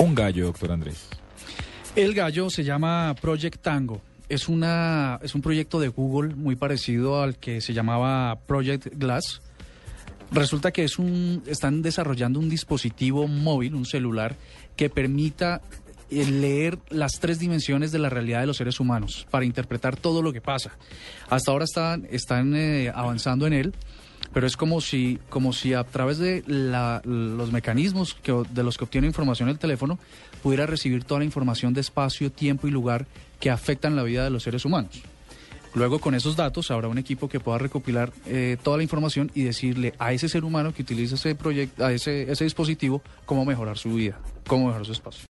Un gallo, doctor Andrés. El gallo se llama Project Tango. Es, una, es un proyecto de Google muy parecido al que se llamaba Project Glass. Resulta que es un, están desarrollando un dispositivo móvil, un celular, que permita eh, leer las tres dimensiones de la realidad de los seres humanos para interpretar todo lo que pasa. Hasta ahora están, están eh, avanzando en él, pero es como si, como si a través de la- los mecanismos que, de los que obtiene información el teléfono pudiera recibir toda la información de espacio, tiempo y lugar que afectan la vida de los seres humanos. Luego con esos datos habrá un equipo que pueda recopilar eh, toda la información y decirle a ese ser humano que utiliza ese proyecto, a ese, ese dispositivo, cómo mejorar su vida, cómo mejorar su espacio.